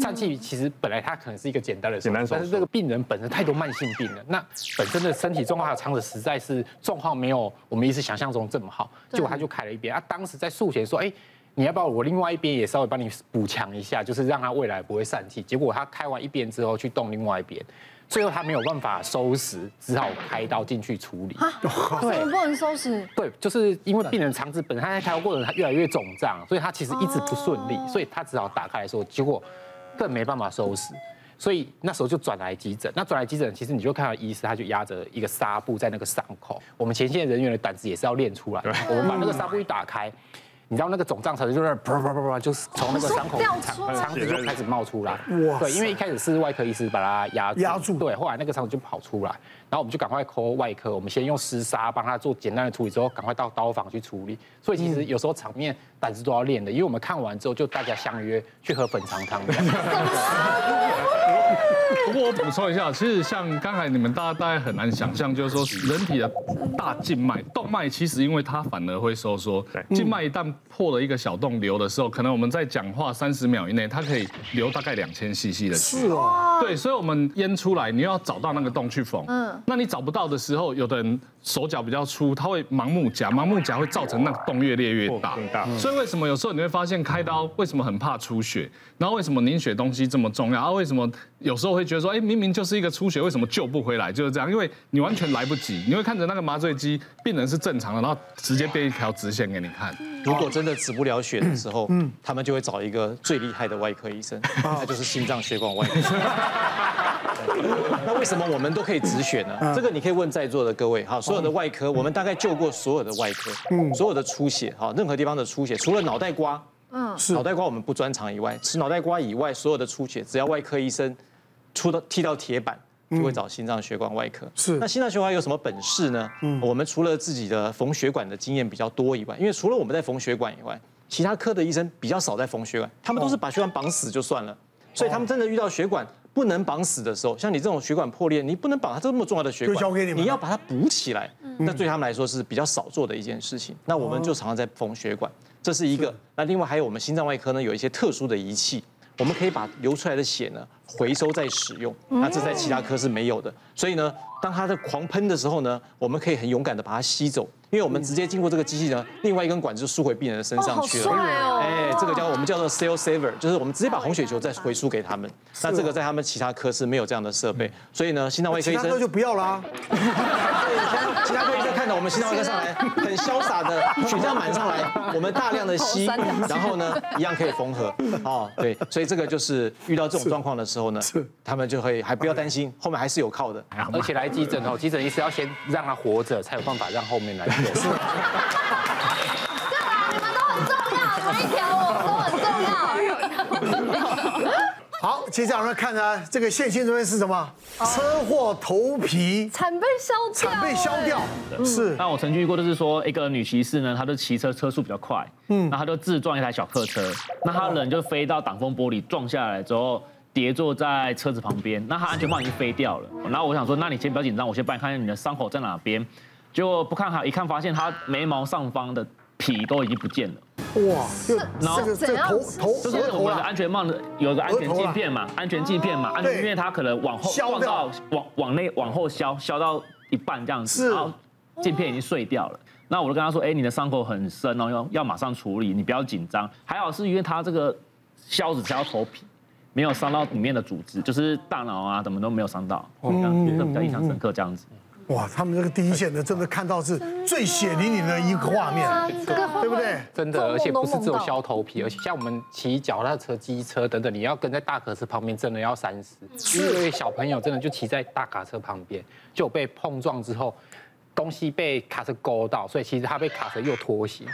疝气其实本来它可能是一个简单的手术，但是这个病人本身太多慢性病了，那本身的身体状况还有肠子实在是状况没有我们医师想象中这么好，结果他就开了一边啊。当时在术前说，哎，你要不要我另外一边也稍微帮你补强一下，就是让他未来不会疝气。结果他开完一边之后去动另外一边。最后他没有办法收拾，只好开刀进去处理。对，不能收拾。对，就是因为病人肠子本身他在开刀过程他越来越肿胀，所以他其实一直不顺利，所以他只好打开来说，结果更没办法收拾，所以那时候就转来急诊。那转来急诊，其实你就看到医师他就压着一个纱布在那个伤口。我们前线人员的胆子也是要练出来。我们把那个纱布一打开。你知道那个肿胀程度就是啪啪啪啪，就是从那个伤口肠肠子就开始冒出来。哇！对，因为一开始是外科医师把它压压住，对，后来那个肠子就跑出来，然后我们就赶快 call 外科，我们先用湿纱帮他做简单的处理，之后赶快到刀房去处理。所以其实有时候场面胆子都要练的，因为我们看完之后就大家相约去喝粉肠汤。不过我补充一下，其实像刚才你们大家大概很难想象，就是说人体的大静脉动脉，其实因为它反而会收缩。静脉一旦破了一个小洞流的时候，可能我们在讲话三十秒以内，它可以流大概两千 CC 的血。是哦。对，所以我们淹出来，你要找到那个洞去缝。嗯。那你找不到的时候，有的人手脚比较粗，他会盲目夹，盲目夹会造成那个洞越裂越大。大。所以为什么有时候你会发现开刀为什么很怕出血？然后为什么凝血东西这么重要？啊，为什么有时候会觉得说，哎，明明就是一个出血，为什么救不回来？就是这样，因为你完全来不及。你会看着那个麻醉机，病人是正常的，然后直接变一条直线给你看。如果真的止不了血的时候，嗯，他们就会找一个最厉害的外科医生，那就是心脏血管外科。那为什么我们都可以止血呢？这个你可以问在座的各位，好，所有的外科，我们大概救过所有的外科，嗯，所有的出血，好，任何地方的出血，除了脑袋瓜。嗯，是。脑袋瓜我们不专长以外，吃脑袋瓜以外，所有的出血，只要外科医生出到踢到铁板，就会找心脏血管外科。是，那心脏血管有什么本事呢？嗯，我们除了自己的缝血管的经验比较多以外，因为除了我们在缝血管以外，其他科的医生比较少在缝血管，他们都是把血管绑死就算了。所以他们真的遇到血管不能绑死的时候，像你这种血管破裂，你不能绑它这么重要的血管，交给你，你要把它补起来，那对他们来说是比较少做的一件事情。那我们就常常在缝血管。这是一个，那另外还有我们心脏外科呢，有一些特殊的仪器，我们可以把流出来的血呢回收再使用，那这在其他科是没有的。所以呢，当它在狂喷的时候呢，我们可以很勇敢的把它吸走，因为我们直接经过这个机器呢，另外一根管子就输回病人的身上去了。哎，这个叫我们叫做 cell saver，就是我们直接把红血球再回输给他们。那这个在他们其他科室没有这样的设备，所以呢，心脏外科医生其他科就不要啦。其他科医生看到我们心脏外科上来，很潇洒的血这样满上来，我们大量的吸，然后呢，一样可以缝合。哦，对，所以这个就是遇到这种状况的时候呢，他们就会还不要担心，后面还是有靠的。而且来急诊哦，急诊医师要先让他活着，才有办法让后面来做。对啊，你们都很重要，每一条我们都很重要。好，接下来我们看呢，这个线性这边是什么？车祸头皮惨被削掉，惨被削掉。是。那我曾经遇过，就是说一个女骑士呢，她就骑车车速比较快，嗯，那她就自撞一台小客车，那她人就飞到挡风玻璃撞下来之后。跌坐在车子旁边，那她安全帽已经飞掉了。然后我想说，那你先不要紧张，我先帮你看看你的伤口在哪边。结果不看好，一看发现他眉毛上方的皮都已经不见了。哇！然后这头头就是我们的安全帽的有个安全镜片嘛，安全镜片嘛，安全因为它可能往后撞到往往内往后削削到一半这样子，然后镜片已经碎掉了。那我就跟他说，哎，你的伤口很深哦，要要马上处理，你不要紧张。还好是因为他这个削子削头皮。没有伤到里面的组织，就是大脑啊，怎么都没有伤到，这样子比较印象深刻。这样子，哇，他们这个第一线的真的看到是最血淋淋的一个画面，对不对？真的，而且不是只有削头皮，而且像我们骑脚踏车、机车等等，你要跟在大卡车旁边，真的要三思。因为小朋友真的就骑在大卡车旁边，就被碰撞之后。东西被卡车勾到，所以其实他被卡车又拖行。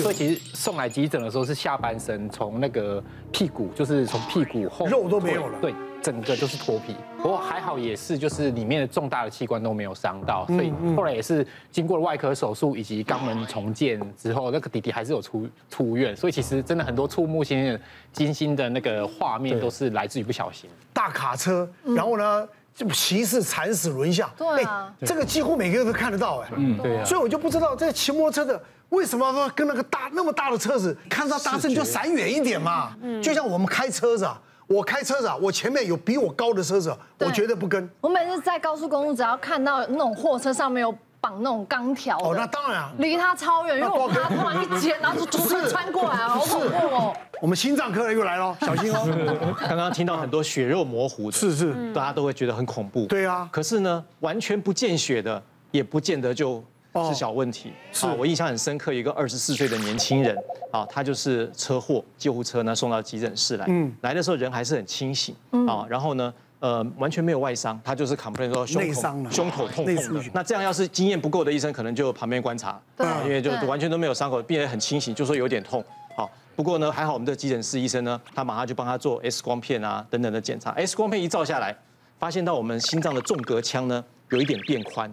所以其实送来急诊的时候是下半身从那个屁股，就是从屁股后肉都没有了，对，整个就是脱皮。不过还好也是，就是里面的重大的器官都没有伤到，所以后来也是经过了外科手术以及肛门重建之后，那个弟弟还是有出出院。所以其实真的很多触目惊惊心的那个画面都是来自于不小心。大卡车，然后呢？就骑士惨死轮下，对啊，这个几乎每个人都看得到哎，嗯，对啊，所以我就不知道这个骑摩托车的为什么说跟那个大那么大的车子看到大声就闪远一点嘛，嗯，就像我们开车子啊，我开车子啊，我前面有比我高的车子，我绝对不跟。我每次在高速公路，只要看到那种货车上面有绑那种钢条，哦，那当然啊，离他超远，因为我怕他突然一剪，然后就突然穿过来，好恐怖哦。我们心脏科的又来了，小心哦。刚刚听到很多血肉模糊的，是是，大家都会觉得很恐怖。对啊，可是呢，完全不见血的，也不见得就是小问题。是我印象很深刻，一个二十四岁的年轻人，啊，他就是车祸，救护车呢送到急诊室来，嗯，来的时候人还是很清醒，啊，然后呢。呃，完全没有外伤，他就是 complain 说胸口胸口痛痛的。那这样要是经验不够的医生，可能就旁边观察，对，因为就完全都没有伤口，病人很清醒，就说有点痛。好，不过呢，还好我们的急诊室医生呢，他马上就帮他做 X 光片啊等等的检查。X 光片一照下来，发现到我们心脏的纵隔腔呢有一点变宽，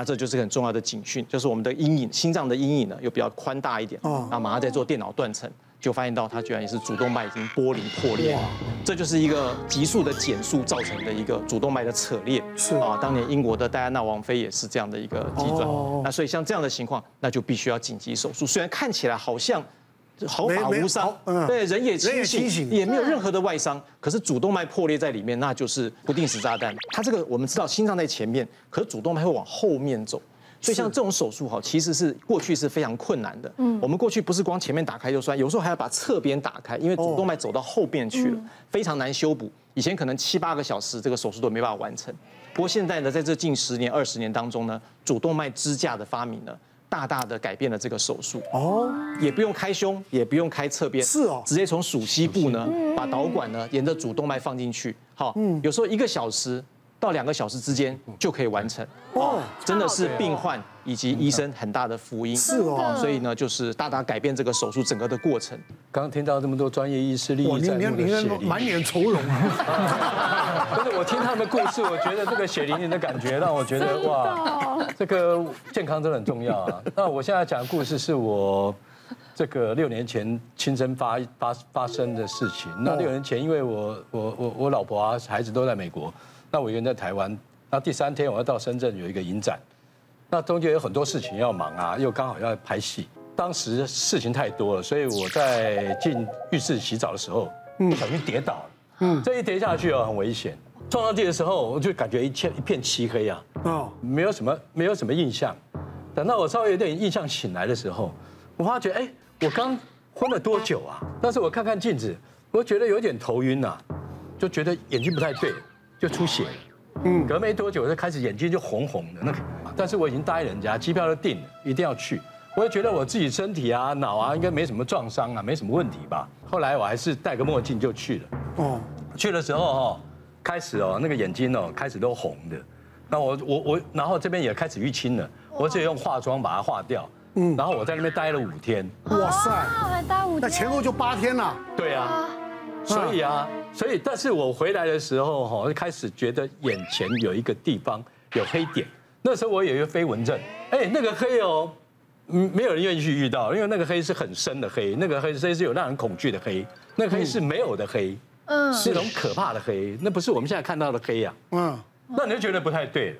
那这就是很重要的警讯，就是我们的阴影，心脏的阴影呢又比较宽大一点。哦，那马上再做电脑断层。就发现到它居然也是主动脉已经剥离破裂，这就是一个急速的减速造成的一个主动脉的扯裂。是啊，当年英国的戴安娜王妃也是这样的一个急转。那所以像这样的情况，那就必须要紧急手术。虽然看起来好像毫发无伤，对，人也清醒，也没有任何的外伤，可是主动脉破裂在里面，那就是不定时炸弹。它这个我们知道心脏在前面，可是主动脉会往后面走。所以像这种手术哈，其实是过去是非常困难的。嗯，我们过去不是光前面打开就算，有时候还要把侧边打开，因为主动脉走到后边去了，非常难修补。以前可能七八个小时这个手术都没办法完成。不过现在呢，在这近十年、二十年当中呢，主动脉支架的发明呢，大大的改变了这个手术。哦，也不用开胸，也不用开侧边，是哦，直接从鼠膝部呢，把导管呢沿着主动脉放进去。好，嗯，有时候一个小时。到两个小时之间就可以完成哦，真的是病患以及医生很大的福音。是哦，所以呢，就是大大改变这个手术整个的过程。刚刚听到这么多专业医师，哇，你你你满脸愁容啊！不是，我听他们的故事，我觉得这个血淋淋的感觉让我觉得哇，这个健康真的很重要啊。那我现在讲的故事是我这个六年前亲身发发发生的事情。那六年前，因为我我我我老婆啊孩子都在美国。那我一个人在台湾，那第三天我要到深圳有一个影展，那中间有很多事情要忙啊，又刚好要拍戏，当时事情太多了，所以我在进浴室洗澡的时候，不小心跌倒了，嗯，这一跌下去哦很危险，撞到地的时候我就感觉一片一片漆黑啊，哦，没有什么没有什么印象，等到我稍微有点印象醒来的时候，我发觉哎，我刚昏了多久啊？但是我看看镜子，我觉得有点头晕呐，就觉得眼睛不太对。就出血，嗯，隔没多久就开始眼睛就红红的那个，但是我已经答应人家，机票都订了，一定要去。我也觉得我自己身体啊、脑啊应该没什么撞伤啊，没什么问题吧。后来我还是戴个墨镜就去了。哦，去的时候哦，开始哦那个眼睛哦开始都红的，那我我我，然后这边也开始淤青了，我只用化妆把它化掉。嗯，然后我在那边待了五天。哇塞，还待五天？那前后就八天了。对啊，所以啊。所以，但是我回来的时候，哈，就开始觉得眼前有一个地方有黑点。那时候我有一个飞蚊症，哎，那个黑哦，嗯，没有人愿意去遇到，因为那个黑是很深的黑，那个黑是是有让人恐惧的黑，那个黑是没有的黑，嗯，是那种可怕的黑，那不是我们现在看到的黑呀，嗯，那你就觉得不太对。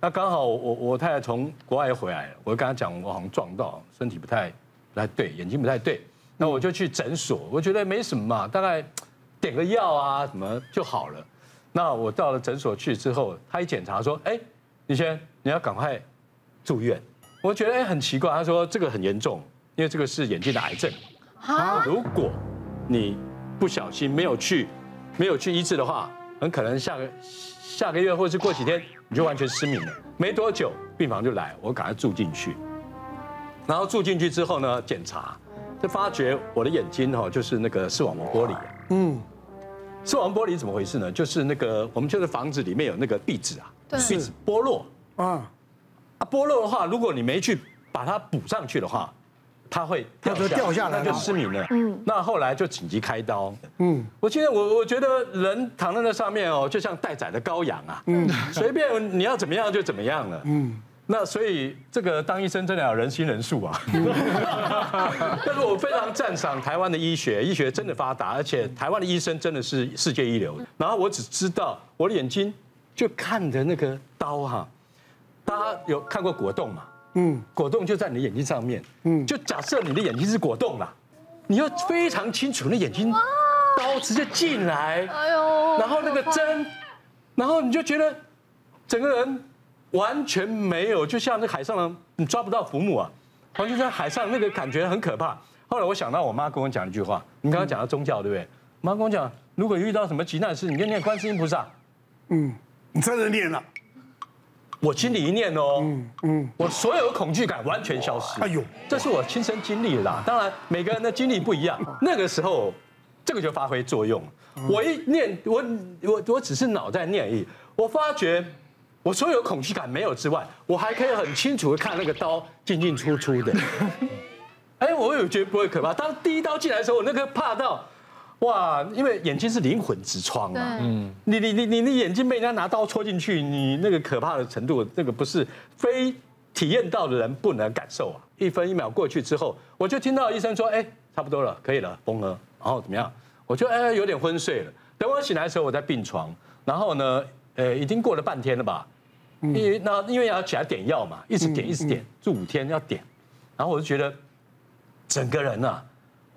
那刚好我我太太从国外回来了，我就跟她讲，我好像撞到，身体不太不太对，眼睛不太对，那我就去诊所，我觉得没什么嘛，大概。点个药啊，什么就好了。那我到了诊所去之后，他一检查说：“哎，李轩，你要赶快住院。”我觉得哎很奇怪，他说这个很严重，因为这个是眼睛的癌症。啊，如果你不小心没有去没有去医治的话，很可能下个下个月或者是过几天你就完全失明了。没多久病房就来，我赶快住进去。然后住进去之后呢，检查就发觉我的眼睛哈就是那个视网膜玻璃。嗯，视网膜玻璃怎么回事呢？就是那个我们就是房子里面有那个壁纸啊，壁纸剥落啊，啊剥落的话，如果你没去把它补上去的话，它会掉下掉下来，那就失明了。嗯，那后来就紧急开刀。嗯，我现在我我觉得人躺在那上面哦，就像待宰的羔羊啊，嗯，随便你要怎么样就怎么样了。嗯。那所以这个当医生真的要人心人术啊！但是我非常赞赏台湾的医学，医学真的发达，而且台湾的医生真的是世界一流。然后我只知道我的眼睛就看着那个刀哈，大家有看过果冻嘛？嗯，果冻就在你的眼睛上面。嗯，就假设你的眼睛是果冻啦，你要非常清楚那眼睛刀直接进来，哎呦，然后那个针，然后你就觉得整个人完全没有，就像那海上的你抓不到浮木啊，完全在海上那个感觉很可怕。后来我想到我妈跟我讲一句话，你刚刚讲到宗教对不对？妈跟我讲，如果遇到什么急难事，你就念观世音菩萨。嗯，你真的念了。我心里一念哦，嗯嗯，我所有的恐惧感完全消失。哎呦，这是我亲身经历的啦。当然，每个人的经历不一样。那个时候，这个就发挥作用。我一念，我我我只是脑袋念而已。我发觉，我所有恐惧感没有之外，我还可以很清楚的看那个刀进进出出的。哎，我有觉得不会可怕。当第一刀进来的时候，我那个怕到。哇，因为眼睛是灵魂之窗啊，嗯，你你你你你眼睛被人家拿刀戳进去，你那个可怕的程度，那个不是非体验到的人不能感受啊。一分一秒过去之后，我就听到医生说，哎，差不多了，可以了，缝了，然后怎么样？我就哎有点昏睡了。等我醒来的时候，我在病床，然后呢，呃，已经过了半天了吧？因为那因为要起来点药嘛，一直点一直点，住五天要点，然后我就觉得整个人啊，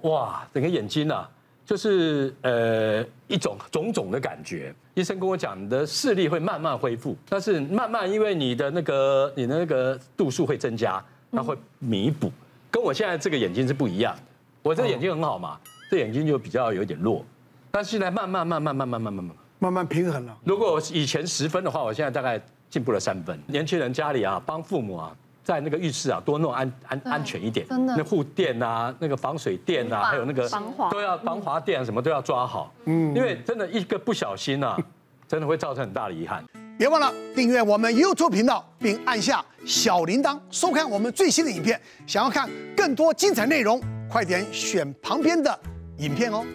哇，整个眼睛啊。就是呃一种种种的感觉，医生跟我讲，你的视力会慢慢恢复，但是慢慢因为你的那个你的那个度数会增加，那会弥补，跟我现在这个眼睛是不一样的。我这个眼睛很好嘛，这眼睛就比较有点弱，但是现在慢慢慢慢慢慢慢慢慢慢慢慢平衡了。如果我以前十分的话，我现在大概进步了三分。年轻人家里啊，帮父母啊。在那个浴室啊，多弄安安安全一点，真的，那护垫啊，那个防水垫啊，还有那个防滑都要防滑垫，什么都要抓好。嗯，因为真的一个不小心啊，真的会造成很大的遗憾。别忘了订阅我们 YouTube 频道，并按下小铃铛，收看我们最新的影片。想要看更多精彩内容，快点选旁边的影片哦。